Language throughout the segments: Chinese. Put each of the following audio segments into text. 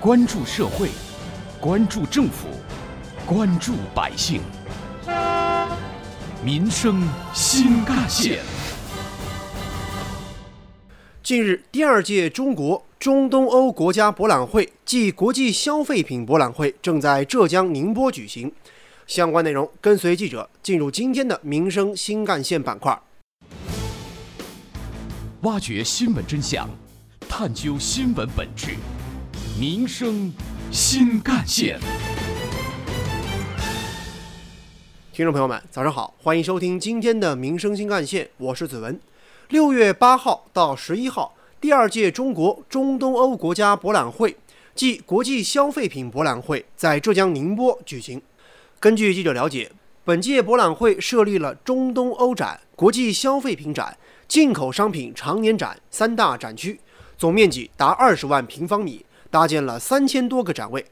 关注社会，关注政府，关注百姓，民生新干线。近日，第二届中国中东欧国家博览会暨国际消费品博览会正在浙江宁波举行。相关内容跟随记者进入今天的民生新干线板块，挖掘新闻真相，探究新闻本质，民生新干线。听众朋友们，早上好，欢迎收听今天的民生新干线，我是子文。六月八号到十一号，第二届中国中东欧国家博览会暨国际消费品博览会在浙江宁波举行。根据记者了解，本届博览会设立了中东欧展、国际消费品展、进口商品常年展三大展区，总面积达二十万平方米，搭建了三千多个展位。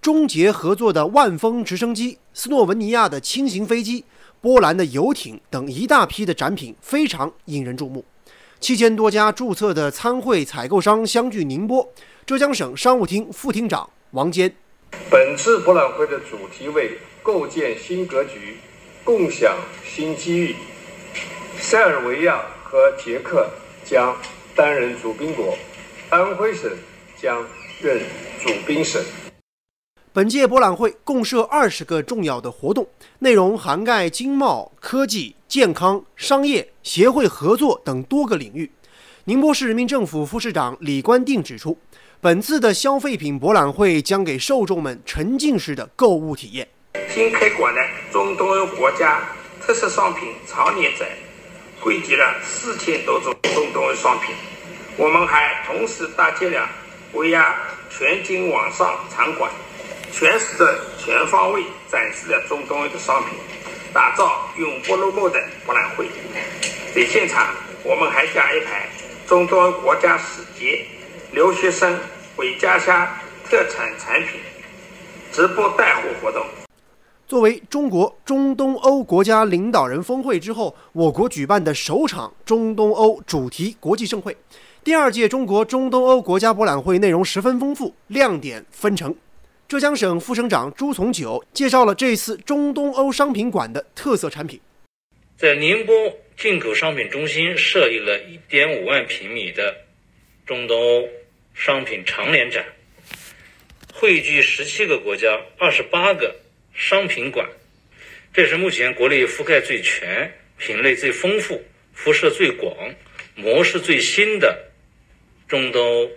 中捷合作的万丰直升机、斯洛文尼亚的轻型飞机。波兰的游艇等一大批的展品非常引人注目，七千多家注册的参会采购商相聚宁波。浙江省商务厅副厅长王坚，本次博览会的主题为“构建新格局，共享新机遇”。塞尔维亚和捷克将担任主宾国，安徽省将任主宾省。本届博览会共设二十个重要的活动，内容涵盖经贸、科技、健康、商业、协会合作等多个领域。宁波市人民政府副市长李官定指出，本次的消费品博览会将给受众们沉浸式的购物体验。新开馆的中东欧国家特色商品常年展，汇集了四千多种中东欧商品。我们还同时搭建了 VR 全景网上场馆。全时的全方位展示了中东欧的商品，打造永不落幕的博览会。在现场，我们还将安排中东欧国家使节、留学生为家乡特产产品直播带货活动。作为中国中东欧国家领导人峰会之后，我国举办的首场中东欧主题国际盛会，第二届中国中东欧国家博览会内容十分丰富，亮点纷呈。浙江省副省长朱从九介绍了这次中东欧商品馆的特色产品。在宁波进口商品中心设立了一点五万平米的中东欧商品长联展，汇聚十七个国家二十八个商品馆，这是目前国内覆盖最全、品类最丰富、辐射最广、模式最新的中东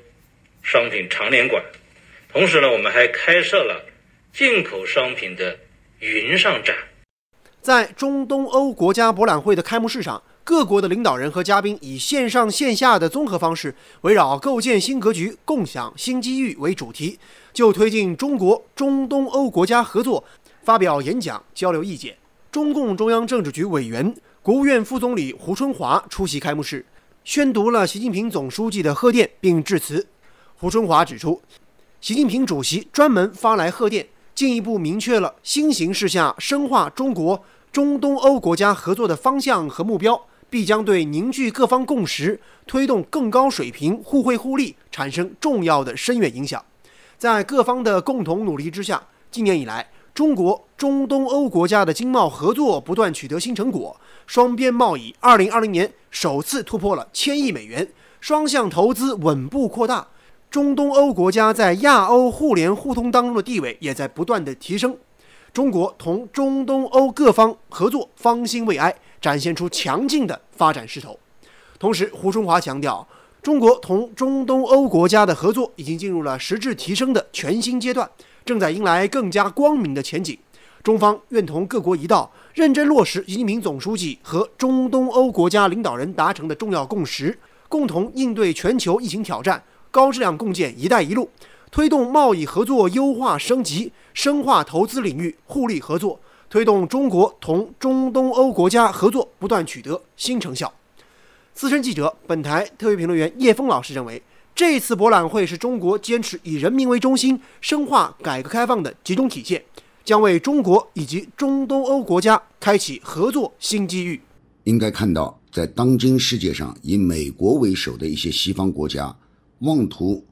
商品长联馆。同时呢，我们还开设了进口商品的云上展。在中东欧国家博览会的开幕式上，各国的领导人和嘉宾以线上线下的综合方式，围绕“构建新格局，共享新机遇”为主题，就推进中国中东欧国家合作发表演讲、交流意见。中共中央政治局委员、国务院副总理胡春华出席开幕式，宣读了习近平总书记的贺电并致辞。胡春华指出。习近平主席专门发来贺电，进一步明确了新形势下深化中国中东欧国家合作的方向和目标，必将对凝聚各方共识、推动更高水平互惠互利产生重要的深远影响。在各方的共同努力之下，今年以来，中国中东欧国家的经贸合作不断取得新成果，双边贸易2020年首次突破了千亿美元，双向投资稳步扩大。中东欧国家在亚欧互联互通当中的地位也在不断的提升，中国同中东欧各方合作方兴未艾，展现出强劲的发展势头。同时，胡春华强调，中国同中东欧国家的合作已经进入了实质提升的全新阶段，正在迎来更加光明的前景。中方愿同各国一道，认真落实习近平总书记和中东欧国家领导人达成的重要共识，共同应对全球疫情挑战。高质量共建“一带一路”，推动贸易合作优化升级，深化投资领域互利合作，推动中国同中东欧国家合作不断取得新成效。资深记者、本台特约评论员叶峰老师认为，这次博览会是中国坚持以人民为中心、深化改革开放的集中体现，将为中国以及中东欧国家开启合作新机遇。应该看到，在当今世界上，以美国为首的一些西方国家。妄图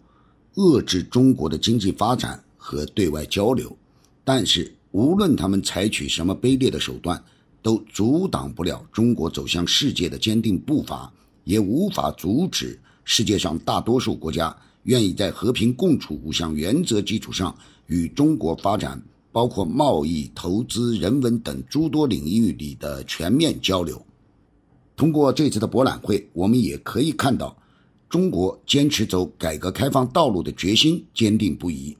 遏制中国的经济发展和对外交流。但是，无论他们采取什么卑劣的手段，都阻挡不了中国走向世界的坚定步伐，也无法阻止世界上大多数国家愿意在和平共处五项原则基础上与中国发展，包括贸易、投资、人文等诸多领域里的全面交流。通过这次的博览会，我们也可以看到，中国坚持走改革开放道路的决心坚定不移。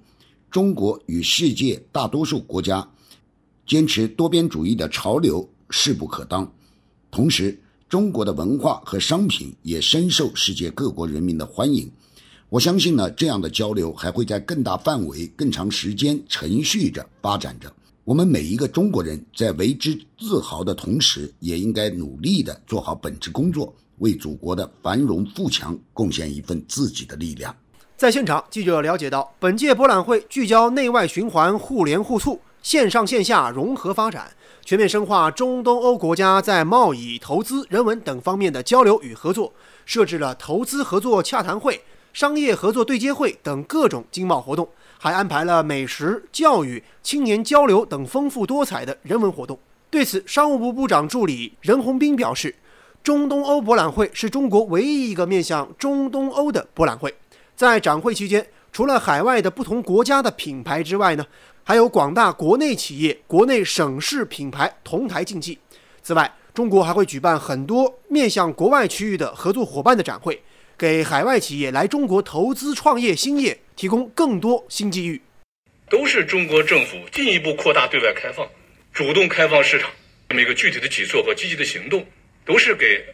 中国与世界大多数国家坚持多边主义的潮流势不可当，同时，中国的文化和商品也深受世界各国人民的欢迎。我相信呢，这样的交流还会在更大范围、更长时间持续着发展着。我们每一个中国人在为之自豪的同时，也应该努力地做好本职工作，为祖国的繁荣富强贡献一份自己的力量。在现场，记者了解到，本届博览会聚焦内外循环、互联互促、线上线下融合发展，全面深化中东欧国家在贸易、投资、人文等方面的交流与合作，设置了投资合作洽谈会、商业合作对接会等各种经贸活动，还安排了美食、教育、青年交流等丰富多彩的人文活动。对此，商务部部长助理任洪斌表示，中东欧博览会是中国唯一一个面向中东欧的博览会。在展会期间，除了海外的不同国家的品牌之外呢，还有广大国内企业、国内省市品牌同台竞技。此外，中国还会举办很多面向国外区域的合作伙伴的展会，给海外企业来中国投资创业兴业提供更多新机遇。都是中国政府进一步扩大对外开放、主动开放市场这么一个具体的举措和积极的行动，都是给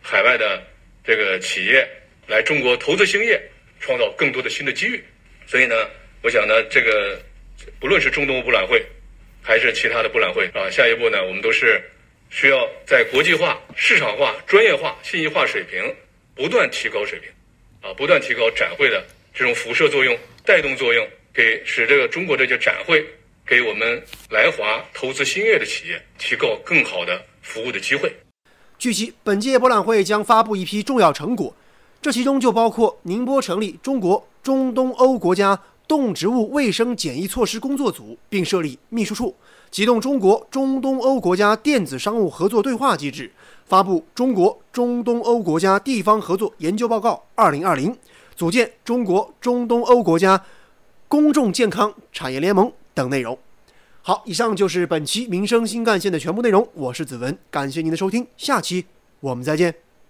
海外的这个企业来中国投资兴业。创造更多的新的机遇，所以呢，我想呢，这个不论是中东博览会，还是其他的博览会啊，下一步呢，我们都是需要在国际化、市场化、专业化、信息化水平不断提高水平，啊，不断提高展会的这种辐射作用、带动作用，给使这个中国这些展会给我们来华投资兴业的企业提高更好的服务的机会。据悉，本届博览会将发布一批重要成果。这其中就包括宁波成立中国中东欧国家动植物卫生检疫措施工作组，并设立秘书处，启动中国中东欧国家电子商务合作对话机制，发布《中国中东欧国家地方合作研究报告（二零二零）》，组建中国中东欧国家公众健康产业联盟等内容。好，以上就是本期民生新干线的全部内容。我是子文，感谢您的收听，下期我们再见。